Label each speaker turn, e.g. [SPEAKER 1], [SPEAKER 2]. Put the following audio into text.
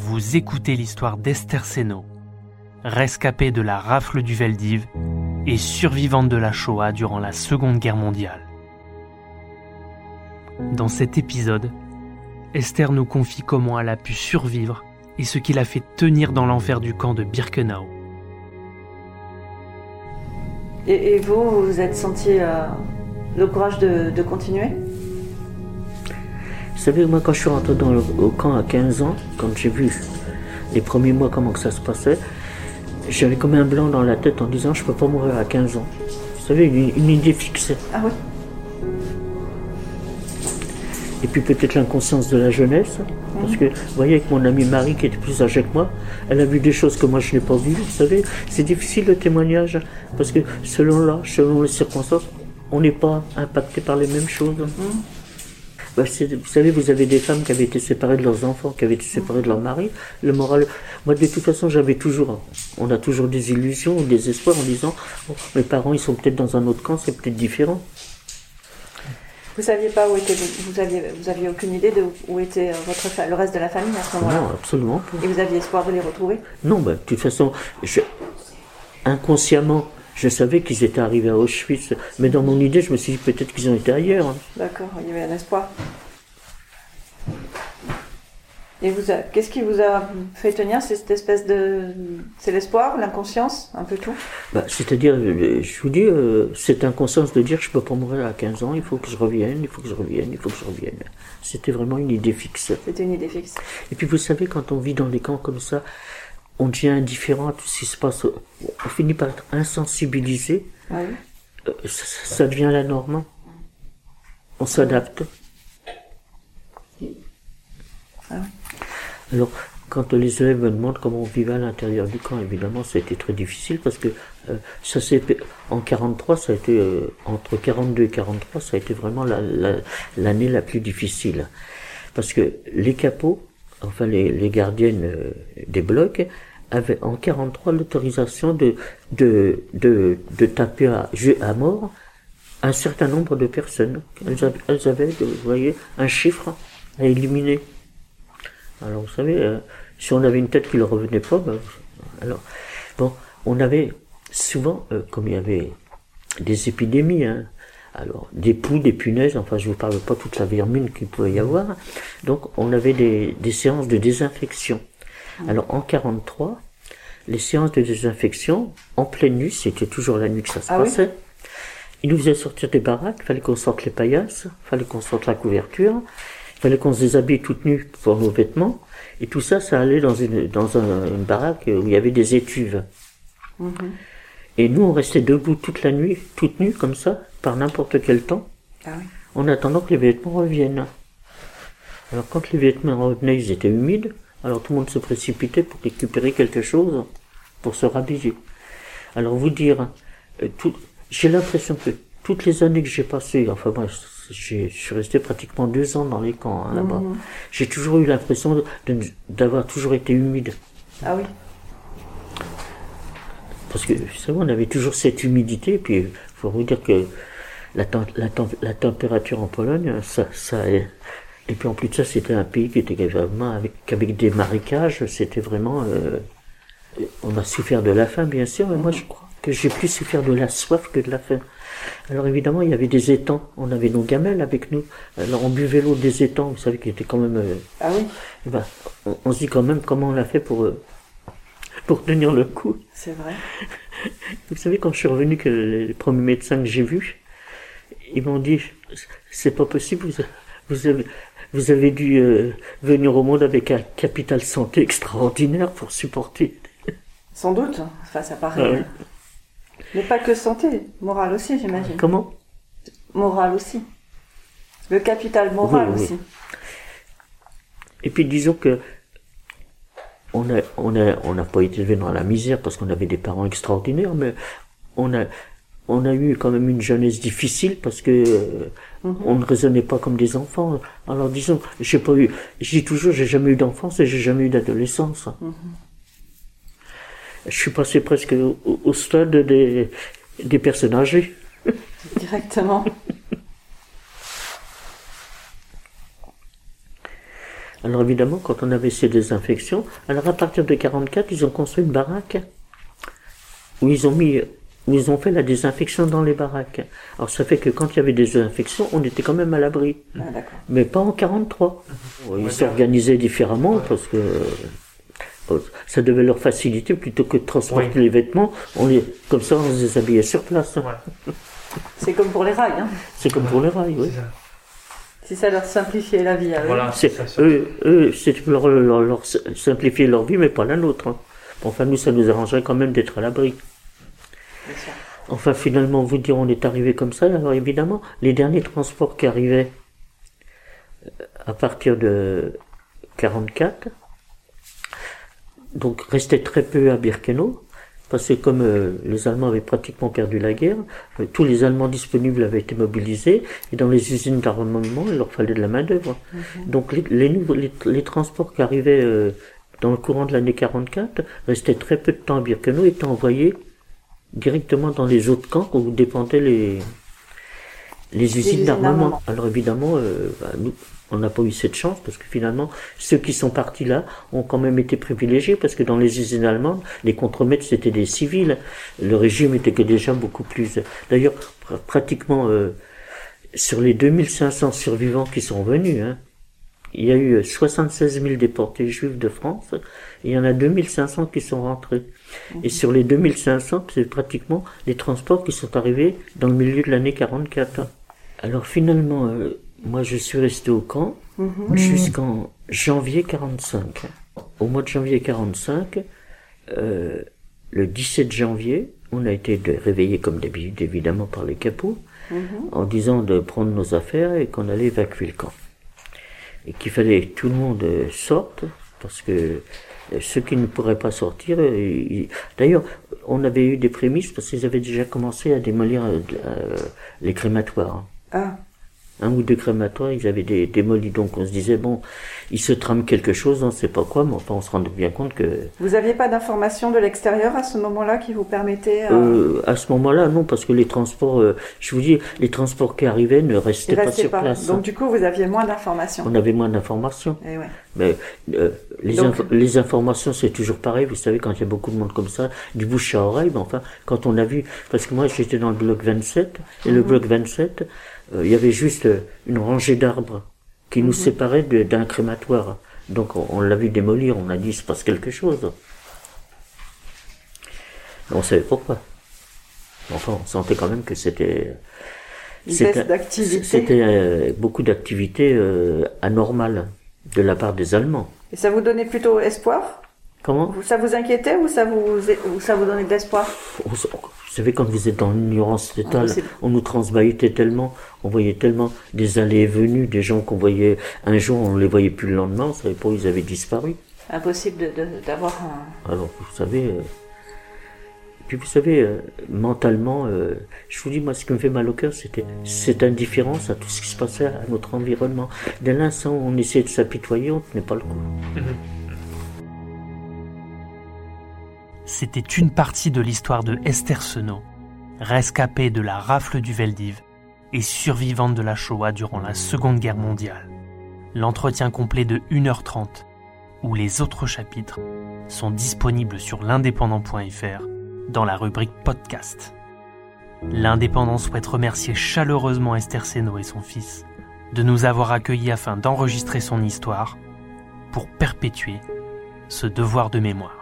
[SPEAKER 1] vous écoutez l'histoire d'Esther Seno, rescapée de la rafle du Veldiv et survivante de la Shoah durant la Seconde Guerre mondiale. Dans cet épisode, Esther nous confie comment elle a pu survivre et ce qui l'a fait tenir dans l'enfer du camp de Birkenau.
[SPEAKER 2] Et, vous, vous vous êtes senti euh, le courage de, continuer?
[SPEAKER 3] Savez, moi, quand je suis rentré dans le, au camp à 15 ans, quand j'ai vu les premiers mois comment que ça se passait, j'avais comme un blanc dans la tête en disant je peux pas mourir à 15 ans. Vous savez, une, une idée fixée.
[SPEAKER 2] Ah oui
[SPEAKER 3] Et puis peut-être l'inconscience de la jeunesse. Parce que, vous voyez, avec mon amie Marie, qui était plus âgée que moi, elle a vu des choses que moi je n'ai pas vues. Vous savez, c'est difficile le témoignage. Parce que selon l'âge, selon les circonstances, on n'est pas impacté par les mêmes choses. Bah, vous savez, vous avez des femmes qui avaient été séparées de leurs enfants, qui avaient été séparées de leur mari. Le moral, moi de toute façon, j'avais toujours, on a toujours des illusions, des espoirs en disant, Oh, mes parents, ils sont peut-être dans un autre camp, c'est peut-être différent.
[SPEAKER 2] Vous saviez pas où était vous aviez vous aviez aucune idée de où était euh, votre fa- le reste de la famille à ce moment-là
[SPEAKER 3] Non, absolument pas.
[SPEAKER 2] Et vous aviez espoir de les retrouver?
[SPEAKER 3] Non, bah, de toute façon, je- inconsciemment, je savais qu'ils étaient arrivés à Auschwitz, mais dans mon idée, je me suis dit peut-être qu'ils ont été ailleurs.
[SPEAKER 2] D'accord, il y avait un espoir. Et vous, qu'est-ce qui vous a fait tenir C'est cette espèce de, c'est l'espoir, l'inconscience, un peu tout?
[SPEAKER 3] Bah, C'est-à-dire, je vous dis, euh, cette inconscience de dire je peux pas mourir à 15 ans, il faut que je revienne, il faut que je revienne, il faut que je revienne. C'était vraiment une idée fixe.
[SPEAKER 2] C'était une idée fixe.
[SPEAKER 3] Et puis vous savez, quand on vit dans des camps comme ça, on devient indifférent à tout ce qui se passe. On finit par être insensibilisé.
[SPEAKER 2] Ah.
[SPEAKER 3] Euh, Ça, ça devient la norme. On s'adapte. Alors, quand les élèves me demandent comment on vivait à l'intérieur du camp, évidemment, ça a été très difficile parce que euh, ça s'est en 43, ça a été euh, entre 42 et 43, ça a été vraiment la- la- l'année la, plus difficile parce que les capots, enfin les, les gardiennes des blocs, avaient en 43 l'autorisation de de, de de taper à, à mort un certain nombre de personnes. Elles avaient, elles avaient, vous voyez, un chiffre à éliminer. Alors, vous savez, euh, si on avait une tête qui ne revenait pas, ben, alors, bon, on avait souvent, euh, comme il y avait des épidémies, hein, alors, des poux, des punaises, enfin, je vous parle pas toute la vermine qu'il pouvait y avoir, donc, on avait des, des séances de désinfection. Alors, en 43, les séances de désinfection, en pleine nuit, c'était toujours la nuit que ça se
[SPEAKER 2] Ah oui
[SPEAKER 3] passait, ils nous faisaient sortir des baraques, fallait qu'on sorte les paillasses, fallait qu'on sorte la couverture, fallait qu'on se déshabille toute nue pour nos vêtements, et tout ça, ça allait dans une, dans un- une baraque où il y avait des étuves. Et nous, on restait debout toute la nuit, toute nue comme ça, par n'importe quel temps,
[SPEAKER 2] Ah oui.
[SPEAKER 3] en attendant que les vêtements reviennent. Alors quand les vêtements revenaient, ils étaient humides, alors tout le monde se précipitait pour récupérer quelque chose, pour se rhabiller. Alors vous dire, euh, tout- j'ai l'impression que toutes les années que j'ai passées, enfin moi, j'ai- je suis resté pratiquement deux ans dans les camps hein, là-bas, j'ai toujours eu l'impression d'avoir toujours été humide.
[SPEAKER 2] Ah oui.
[SPEAKER 3] Parce que, vous savez, on avait toujours cette humidité, puis, il faut vous dire que la température en Pologne, ça, ça, et puis en plus de ça, c'était un pays qui était vraiment avec, avec des marécages, c'était vraiment, euh, on a souffert de la faim, bien sûr, mais moi, je crois que j'ai plus souffert de la soif que de la faim. Alors évidemment, il y avait des étangs, on avait nos gamelles avec nous, alors on buvait l'eau des étangs, vous savez, qui était quand même, euh,
[SPEAKER 2] Ah oui.
[SPEAKER 3] ben, on, on se dit quand même comment on l'a fait pour, euh, pour tenir le coup.
[SPEAKER 2] C'est vrai.
[SPEAKER 3] Vous savez, quand je suis revenu, que les premiers médecins que j'ai vus, ils m'ont dit, c'est pas possible, vous, vous avez, vous avez dû euh, venir au monde avec un capital santé extraordinaire pour supporter.
[SPEAKER 2] Sans doute. Enfin, ça paraît.
[SPEAKER 3] Ah oui.
[SPEAKER 2] Mais pas que santé, morale aussi, j'imagine.
[SPEAKER 3] Comment?
[SPEAKER 2] Morale aussi. Le capital moral
[SPEAKER 3] Oui, oui.
[SPEAKER 2] aussi.
[SPEAKER 3] Et puis disons que on a, on a, on n'a pas été élevé dans la misère parce qu'on avait des parents extraordinaires, mais on a, on a eu quand même une jeunesse difficile parce que euh, on ne raisonnait pas comme des enfants. Alors disons, j'ai pas eu, je dis toujours, j'ai jamais eu d'enfance et j'ai jamais eu d'adolescence. Je suis passé presque au, au stade des, des personnes âgées.
[SPEAKER 2] Directement.
[SPEAKER 3] Alors évidemment, quand on avait ces désinfections, alors à partir de 44, ils ont construit une baraque où ils ont mis, ils ont fait la désinfection dans les baraques. Alors ça fait que quand il y avait des infections, on était quand même à l'abri.
[SPEAKER 2] Ah.
[SPEAKER 3] Mais pas en 43. Ils s'organisaient différemment parce que ça devait leur faciliter plutôt que de transporter
[SPEAKER 1] Oui.
[SPEAKER 3] les vêtements. On les, comme ça, on les déshabillait sur place.
[SPEAKER 2] C'est comme pour les rails, hein.
[SPEAKER 3] C'est comme pour les rails, oui.
[SPEAKER 1] C'est ça.
[SPEAKER 2] Si ça leur simplifiait la vie à eux.
[SPEAKER 1] Voilà,
[SPEAKER 3] C'est, eux, eux, c'est leur, leur- leur simplifier leur vie, mais pas la nôtre. hein. Enfin, nous, ça nous arrangerait quand même d'être à l'abri. Enfin, finalement, vous dire, on est arrivé comme ça. Alors, évidemment, les derniers transports qui arrivaient euh, à partir de 44, donc restaient très peu à Birkenau, parce que comme euh, les Allemands avaient pratiquement perdu la guerre, euh, tous les Allemands disponibles avaient été mobilisés, et dans les usines d'armement, il leur fallait de la main-d'œuvre. Donc, les, les, nouveaux, les, les transports qui arrivaient euh, dans le courant de l'année 44 restaient très peu de temps à Birkenau, étaient envoyés directement dans les autres camps où dépendaient les, les usines d'armement.
[SPEAKER 2] d'armement.
[SPEAKER 3] Alors évidemment, euh, bah, nous, on n'a pas eu cette chance parce que finalement, ceux qui sont partis là ont quand même été privilégiés parce que dans les usines allemandes, les contremaîtres c'était des civils. Le régime était que déjà beaucoup plus. D'ailleurs, pr- pratiquement euh, sur les 2500 survivants qui sont venus, hein, il y a eu 76 000 déportés juifs de France et il y en a 2500 qui sont rentrés. Et sur les 2500, c'est pratiquement les transports qui sont arrivés dans le milieu de l'année 44. Alors finalement, euh, moi je suis resté au camp jusqu'en janvier 45. Au mois de janvier 45, euh, le 17 janvier, on a été réveillés comme d'habitude évidemment par les capots en disant de prendre nos affaires et qu'on allait évacuer le camp. Et qu'il fallait que tout le monde euh, sorte parce que euh, ceux qui ne pourraient pas sortir, euh, d'ailleurs, on avait eu des prémices parce qu'ils avaient déjà commencé à démolir les crématoires.
[SPEAKER 2] Ah,
[SPEAKER 3] Un ou deux crématoires, ils avaient des, démoli. Donc on se disait, bon, il se trame quelque chose, on ne sait pas quoi, mais enfin on se rendait bien compte que
[SPEAKER 2] vous aviez pas d'informations de l'extérieur à ce moment-là qui vous permettaient euh,
[SPEAKER 3] euh, à ce moment-là, non, parce que les transports, euh, je vous dis, les transports qui arrivaient ne restaient pas sur
[SPEAKER 2] pas.
[SPEAKER 3] place.
[SPEAKER 2] Donc
[SPEAKER 3] hein.
[SPEAKER 2] du coup, vous aviez moins d'informations.
[SPEAKER 3] On avait moins d'informations.
[SPEAKER 2] Eh ouais.
[SPEAKER 3] Mais euh, les,
[SPEAKER 2] Donc-
[SPEAKER 3] info- les informations, c'est toujours pareil. Vous savez, quand il y a beaucoup de monde comme ça, du bouche à oreille, mais enfin, quand on a vu, parce que moi j'étais dans le bloc 27, et le bloc 27, euh, il y avait juste euh, une rangée d'arbres qui nous séparait de- d'un crématoire. Donc on, on l'a vu démolir, on a dit il se passe quelque chose. Mais on savait pourquoi. Enfin, on sentait quand même que c'était c'était- euh, beaucoup d'activités euh, anormales de la part des Allemands.
[SPEAKER 2] Et ça vous donnait plutôt espoir?
[SPEAKER 3] Comment?
[SPEAKER 2] Ça vous inquiétait ou ça vous, ou ça vous donnait de l'espoir?
[SPEAKER 3] Vous savez, quand vous êtes dans l'ignorance totale,
[SPEAKER 2] Ah,
[SPEAKER 3] on nous transbahutait tellement, on voyait tellement des allées et venues, des gens qu'on voyait un jour, on les voyait plus le lendemain, on savait pas où ils avaient disparu.
[SPEAKER 2] Impossible d'avoir un...
[SPEAKER 3] Alors, vous savez, euh, puis vous savez, euh, mentalement, euh, je vous dis, moi, ce qui me fait mal au cœur, c'était cette indifférence à tout ce qui se passait à notre environnement. Dès l'instant où on essayait de s'apitoyer, on tenait pas le coup.
[SPEAKER 1] C'était une partie de l'histoire de Esther Senot, rescapée de la rafle du Veldiv et survivante de la Shoah durant la Seconde Guerre mondiale. L'entretien complet de 1h30, où les autres chapitres sont disponibles sur l'indépendant.fr dans la rubrique podcast. L'Indépendant souhaite remercier chaleureusement Esther Senot et son fils de nous avoir accueillis afin d'enregistrer son histoire pour perpétuer ce devoir de mémoire.